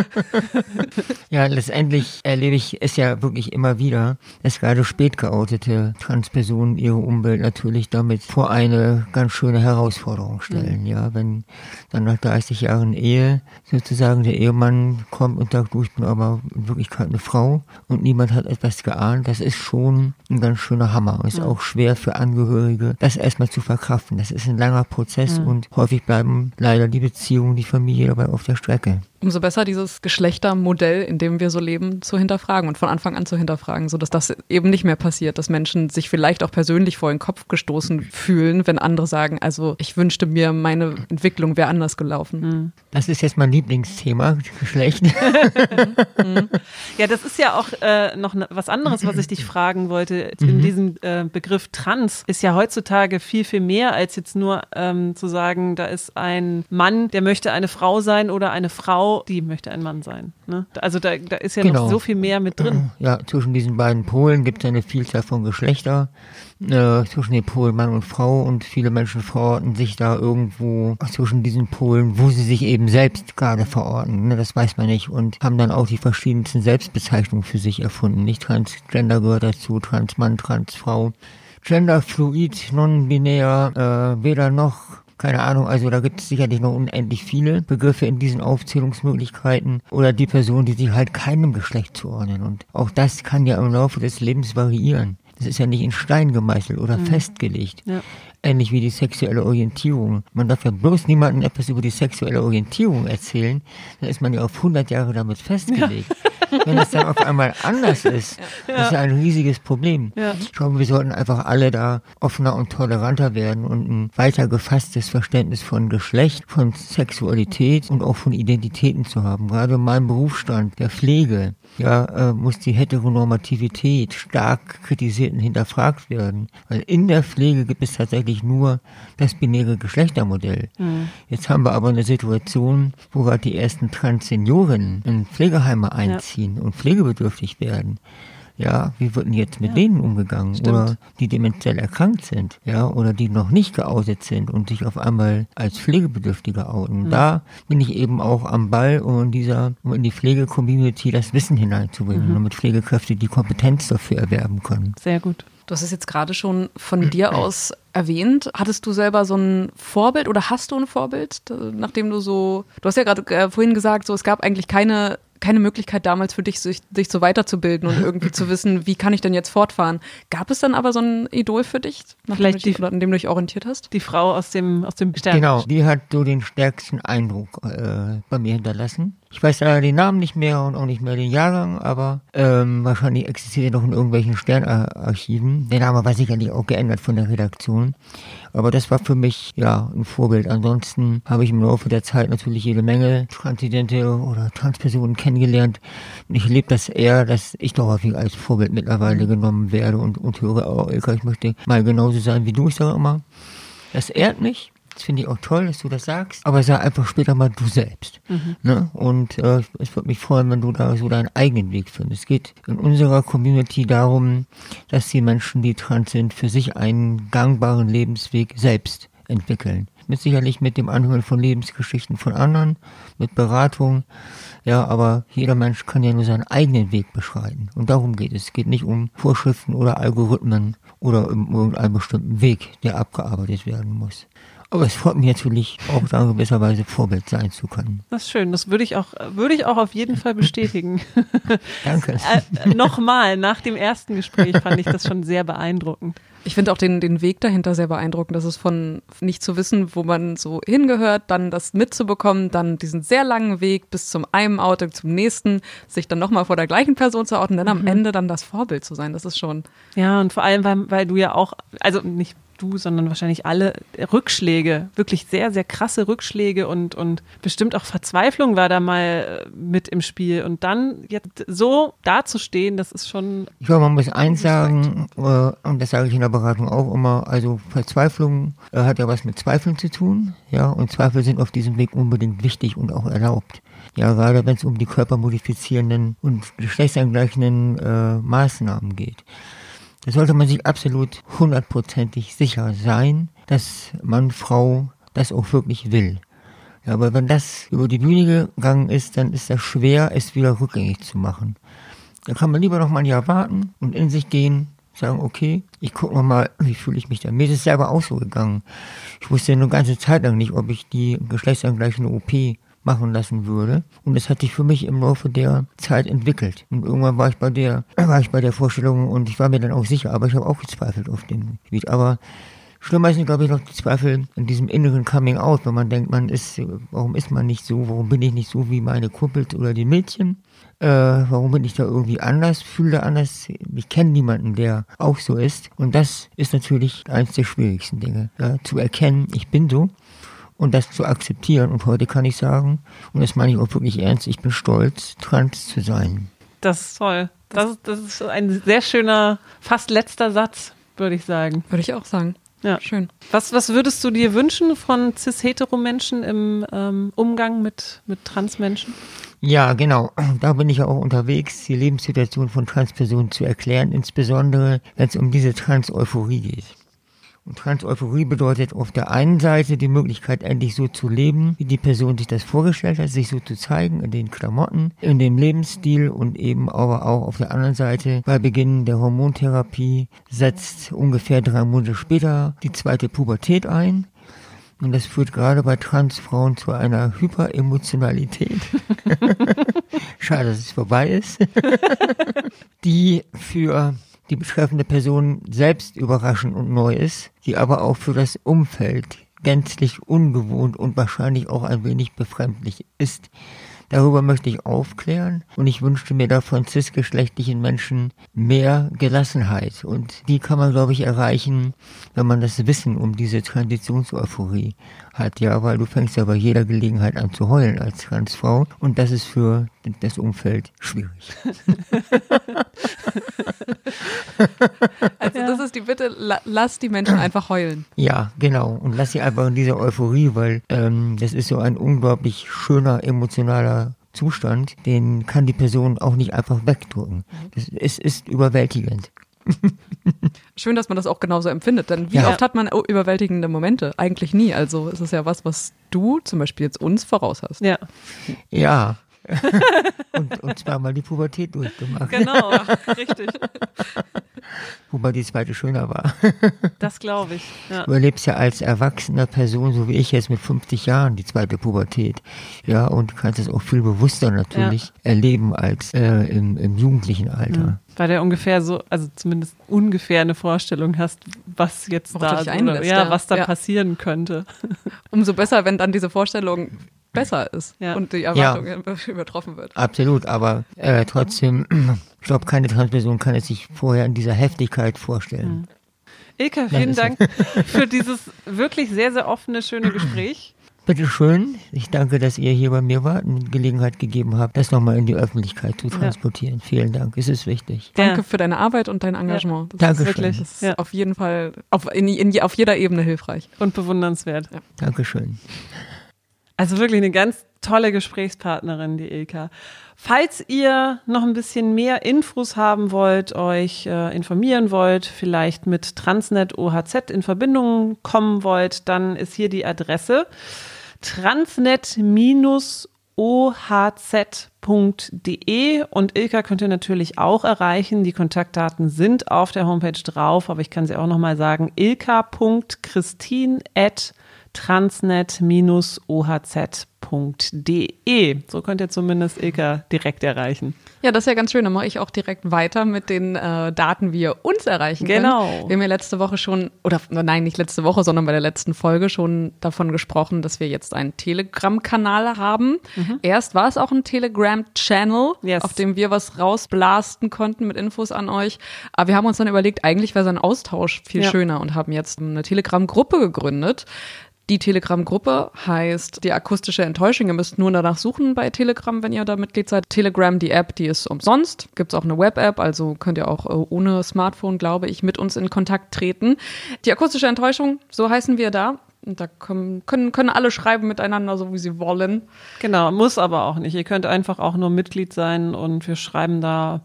ja, letztendlich erlebe ich es ja wirklich immer wieder, dass gerade spät geoutete Transpersonen ihre Umwelt natürlich damit vor eine ganz schöne Herausforderung stellen. Mhm. Ja, wenn dann nach 30 Jahren Ehe sozusagen der Ehemann kommt und sagt, du, ich bin aber in Wirklichkeit eine Frau und niemand hat etwas geahnt, das ist schon ein ganz schöner Hammer. Ist mhm. auch schwer für Angehörige, das erstmal zu verkraften. Das ist ein langer Prozess mhm. und häufig bleiben leider die Beziehungen, die Familie dabei auf der Strecke umso besser dieses Geschlechtermodell, in dem wir so leben, zu hinterfragen und von Anfang an zu hinterfragen, sodass das eben nicht mehr passiert, dass Menschen sich vielleicht auch persönlich vor den Kopf gestoßen fühlen, wenn andere sagen, also ich wünschte mir, meine Entwicklung wäre anders gelaufen. Mhm. Das ist jetzt mein Lieblingsthema, Geschlecht. ja, das ist ja auch äh, noch ne, was anderes, was ich dich fragen wollte. In mhm. diesem äh, Begriff Trans ist ja heutzutage viel, viel mehr als jetzt nur ähm, zu sagen, da ist ein Mann, der möchte eine Frau sein oder eine Frau, die möchte ein Mann sein. Ne? Also da, da ist ja genau. noch so viel mehr mit drin. Ja, zwischen diesen beiden Polen gibt es eine Vielzahl von Geschlechter. Äh, zwischen den Polen Mann und Frau und viele Menschen verorten sich da irgendwo zwischen diesen Polen, wo sie sich eben selbst gerade verorten. Ne? Das weiß man nicht und haben dann auch die verschiedensten Selbstbezeichnungen für sich erfunden. Nicht Transgender gehört dazu, Transmann, Transfrau. Genderfluid, non-binär, äh, weder noch keine Ahnung, also da gibt es sicherlich noch unendlich viele Begriffe in diesen Aufzählungsmöglichkeiten oder die Personen, die sich halt keinem Geschlecht zuordnen. Und auch das kann ja im Laufe des Lebens variieren. Das ist ja nicht in Stein gemeißelt oder mhm. festgelegt. Ja. Ähnlich wie die sexuelle Orientierung. Man darf ja bloß niemandem etwas über die sexuelle Orientierung erzählen, dann ist man ja auf 100 Jahre damit festgelegt. Ja. Wenn es dann auf einmal anders ist, ja. ist ja ein riesiges Problem. Ja. Ich glaube, wir sollten einfach alle da offener und toleranter werden und ein weiter gefasstes Verständnis von Geschlecht, von Sexualität und auch von Identitäten zu haben. Gerade in meinem Berufsstand der Pflege ja, äh, muss die Heteronormativität stark kritisiert und hinterfragt werden. Weil in der Pflege gibt es tatsächlich nur das binäre Geschlechtermodell. Mhm. Jetzt haben wir aber eine Situation, wo gerade die ersten Transsenioren in Pflegeheime einziehen ja. und pflegebedürftig werden ja, wie wird denn jetzt mit ja. denen umgegangen? Stimmt. Oder die dementiell erkrankt sind, ja, oder die noch nicht geoutet sind und sich auf einmal als Pflegebedürftige outen. Mhm. Da bin ich eben auch am Ball, um in dieser, um in die Pflegecommunity das Wissen hineinzubringen, mhm. damit Pflegekräfte die Kompetenz dafür erwerben können. Sehr gut. Du hast es jetzt gerade schon von dir aus erwähnt. Hattest du selber so ein Vorbild oder hast du ein Vorbild, nachdem du so, du hast ja gerade äh, vorhin gesagt, so es gab eigentlich keine keine Möglichkeit damals für dich, sich, sich so weiterzubilden und irgendwie zu wissen, wie kann ich denn jetzt fortfahren. Gab es dann aber so ein Idol für dich, Vielleicht die, oder an dem du dich orientiert hast? Die Frau aus dem, aus dem Stern. Genau, die hat so den stärksten Eindruck äh, bei mir hinterlassen. Ich weiß leider den Namen nicht mehr und auch nicht mehr den Jahrgang, aber ähm, wahrscheinlich existiert er noch in irgendwelchen Sternarchiven. Der Name war sicherlich auch geändert von der Redaktion. Aber das war für mich ja ein Vorbild. Ansonsten habe ich im Laufe der Zeit natürlich jede Menge Transidente oder Transpersonen kennengelernt. Und ich erlebe das eher, dass ich doch häufig als Vorbild mittlerweile genommen werde und, und höre, oh Ilka, ich möchte mal genauso sein wie du. Ich sage immer, das ehrt mich. Das finde ich auch toll, dass du das sagst. Aber sei einfach später mal du selbst. Mhm. Ne? Und äh, es würde mich freuen, wenn du da so deinen eigenen Weg findest. Es geht in unserer Community darum, dass die Menschen, die trans sind, für sich einen gangbaren Lebensweg selbst entwickeln. Mit sicherlich mit dem Anhören von Lebensgeschichten von anderen, mit Beratung. Ja, aber jeder Mensch kann ja nur seinen eigenen Weg beschreiten. Und darum geht es. Es geht nicht um Vorschriften oder Algorithmen oder um irgendeinen bestimmten Weg, der abgearbeitet werden muss. Aber es freut mich natürlich auch da in gewisser Weise Vorbild sein zu können. Das ist schön. Das würde ich auch, würde ich auch auf jeden Fall bestätigen. Danke. äh, Nochmal, nach dem ersten Gespräch fand ich das schon sehr beeindruckend. Ich finde auch den, den Weg dahinter sehr beeindruckend. Das ist von nicht zu wissen, wo man so hingehört, dann das mitzubekommen, dann diesen sehr langen Weg bis zum einen Outing zum nächsten, sich dann nochmal vor der gleichen Person zu outen, dann mhm. am Ende dann das Vorbild zu sein. Das ist schon. Ja, und vor allem, weil, weil du ja auch, also nicht du, sondern wahrscheinlich alle Rückschläge, wirklich sehr, sehr krasse Rückschläge und, und bestimmt auch Verzweiflung war da mal äh, mit im Spiel. Und dann jetzt so dazustehen, das ist schon. Ich glaube, man muss eins sagen, äh, und das sage ich in der Beratung auch immer, also Verzweiflung äh, hat ja was mit Zweifeln zu tun, ja, und Zweifel sind auf diesem Weg unbedingt wichtig und auch erlaubt. Ja, gerade wenn es um die körpermodifizierenden und geschlechtsangleichenden äh, Maßnahmen geht. Da sollte man sich absolut hundertprozentig sicher sein, dass Mann, Frau das auch wirklich will. Ja, aber wenn das über die Bühne gegangen ist, dann ist das schwer, es wieder rückgängig zu machen. Da kann man lieber noch mal ein Jahr warten und in sich gehen, sagen, okay, ich gucke noch mal, wie fühle ich mich da. Mir ist es selber auch so gegangen. Ich wusste eine ganze Zeit lang nicht, ob ich die geschlechtsangleichende OP machen lassen würde. Und das hat sich für mich im Laufe der Zeit entwickelt. Und irgendwann war ich bei der, war ich bei der Vorstellung und ich war mir dann auch sicher, aber ich habe auch gezweifelt auf dem Gebiet. Aber Schlimmer sind, glaube ich, noch die Zweifel in diesem inneren Coming Out, wenn man denkt, man ist, warum ist man nicht so, warum bin ich nicht so wie meine Kumpels oder die Mädchen? Äh, warum bin ich da irgendwie anders, fühle da anders? Ich kenne niemanden, der auch so ist. Und das ist natürlich eines der schwierigsten Dinge, ja, zu erkennen, ich bin so und das zu akzeptieren. Und heute kann ich sagen, und das meine ich auch wirklich ernst, ich bin stolz, trans zu sein. Das ist toll. Das, das ist ein sehr schöner, fast letzter Satz, würde ich sagen. Würde ich auch sagen. Ja. Schön. Was, was würdest du dir wünschen von cis-hetero-Menschen im ähm, Umgang mit, mit Trans-Menschen? Ja, genau. Da bin ich ja auch unterwegs, die Lebenssituation von Transpersonen zu erklären, insbesondere wenn es um diese Trans-Euphorie geht. Und Trans-Euphorie bedeutet auf der einen Seite die Möglichkeit, endlich so zu leben, wie die Person sich das vorgestellt hat, sich so zu zeigen in den Klamotten, in dem Lebensstil und eben aber auch auf der anderen Seite bei Beginn der Hormontherapie setzt ungefähr drei Monate später die zweite Pubertät ein. Und das führt gerade bei Transfrauen zu einer Hyperemotionalität. Schade, dass es vorbei ist. die für die betreffende Person selbst überraschend und neu ist, die aber auch für das Umfeld gänzlich ungewohnt und wahrscheinlich auch ein wenig befremdlich ist. Darüber möchte ich aufklären und ich wünschte mir da von cisgeschlechtlichen Menschen mehr Gelassenheit. Und die kann man, glaube ich, erreichen, wenn man das Wissen um diese Transitionseuphorie hat. Ja, weil du fängst ja bei jeder Gelegenheit an zu heulen als Transfrau und das ist für das Umfeld schwierig. also das ist die Bitte, lass die Menschen einfach heulen. Ja, genau. Und lass sie einfach in dieser Euphorie, weil ähm, das ist so ein unglaublich schöner, emotionaler Zustand, den kann die Person auch nicht einfach wegdrücken. Es ist, ist überwältigend. Schön, dass man das auch genauso empfindet, denn wie ja. oft hat man überwältigende Momente? Eigentlich nie. Also es ist ja was, was du zum Beispiel jetzt uns voraus hast. Ja. Ja, und, und zweimal die Pubertät durchgemacht. Genau, richtig. Wobei die zweite schöner war. Das glaube ich. Ja. Du erlebst ja als erwachsener Person, so wie ich jetzt mit 50 Jahren, die zweite Pubertät. Ja, und kannst es auch viel bewusster natürlich ja. erleben als äh, im, im, jugendlichen Alter. Mhm. Weil du ungefähr so, also zumindest ungefähr eine Vorstellung hast, was jetzt Worauf da, oder, ja, was da ja. passieren könnte. Umso besser, wenn dann diese Vorstellung besser ist ja. und die Erwartung ja. übertroffen wird. Absolut, aber äh, trotzdem, ich glaube, keine Transperson kann es sich vorher in dieser Heftigkeit vorstellen. Mhm. Ilka, vielen Dank für dieses wirklich sehr, sehr offene, schöne Gespräch. Bitte schön. Ich danke, dass ihr hier bei mir wart und Gelegenheit gegeben habt, das nochmal in die Öffentlichkeit zu transportieren. Ja. Vielen Dank. Es ist wichtig. Danke für deine Arbeit und dein Engagement. Das Dankeschön. ist wirklich das ist auf jeden Fall auf, in, in, auf jeder Ebene hilfreich. Und bewundernswert. Ja. Dankeschön. Also wirklich eine ganz tolle Gesprächspartnerin, die Ilka. Falls ihr noch ein bisschen mehr Infos haben wollt, euch äh, informieren wollt, vielleicht mit Transnet OHZ in Verbindung kommen wollt, dann ist hier die Adresse transnet-ohz.de und Ilka könnt ihr natürlich auch erreichen. Die Kontaktdaten sind auf der Homepage drauf, aber ich kann sie auch noch mal sagen, ilka.christin@ transnet-ohz.de. So könnt ihr zumindest Ilka direkt erreichen. Ja, das ist ja ganz schön. Dann mache ich auch direkt weiter mit den äh, Daten, wie ihr uns erreichen genau. könnt. Wir haben ja letzte Woche schon, oder nein, nicht letzte Woche, sondern bei der letzten Folge schon davon gesprochen, dass wir jetzt einen Telegram-Kanal haben. Mhm. Erst war es auch ein Telegram-Channel, yes. auf dem wir was rausblasten konnten mit Infos an euch. Aber wir haben uns dann überlegt, eigentlich wäre so ein Austausch viel ja. schöner und haben jetzt eine Telegram-Gruppe gegründet. Die Telegram-Gruppe heißt die akustische Enttäuschung. Ihr müsst nur danach suchen bei Telegram, wenn ihr da Mitglied seid. Telegram, die App, die ist umsonst. Gibt es auch eine Web-App, also könnt ihr auch äh, ohne Smartphone, glaube ich, mit uns in Kontakt treten. Die akustische Enttäuschung, so heißen wir da. Und da können, können, können alle schreiben miteinander, so wie sie wollen. Genau, muss aber auch nicht. Ihr könnt einfach auch nur Mitglied sein und wir schreiben da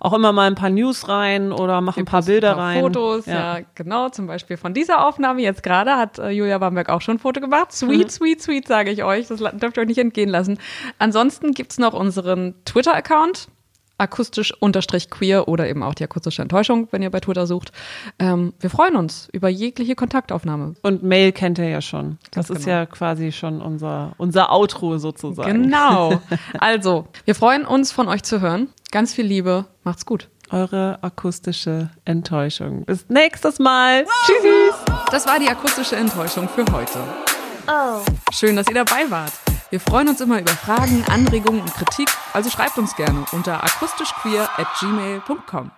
auch immer mal ein paar News rein oder machen ein paar Bilder paar rein. Fotos, ja. ja. genau. Zum Beispiel von dieser Aufnahme jetzt gerade hat äh, Julia Bamberg auch schon ein Foto gemacht. Sweet, mhm. sweet, sweet, sage ich euch. Das dürft ihr euch nicht entgehen lassen. Ansonsten gibt's noch unseren Twitter-Account akustisch-queer oder eben auch die akustische Enttäuschung, wenn ihr bei Twitter sucht. Ähm, wir freuen uns über jegliche Kontaktaufnahme. Und Mail kennt ihr ja schon. Das Ganz ist genau. ja quasi schon unser, unser Outro sozusagen. Genau. Also, wir freuen uns von euch zu hören. Ganz viel Liebe. Macht's gut. Eure akustische Enttäuschung. Bis nächstes Mal. Tschüss. Das war die akustische Enttäuschung für heute. Oh. Schön, dass ihr dabei wart. Wir freuen uns immer über Fragen, Anregungen und Kritik, also schreibt uns gerne unter akustischqueer at gmail.com.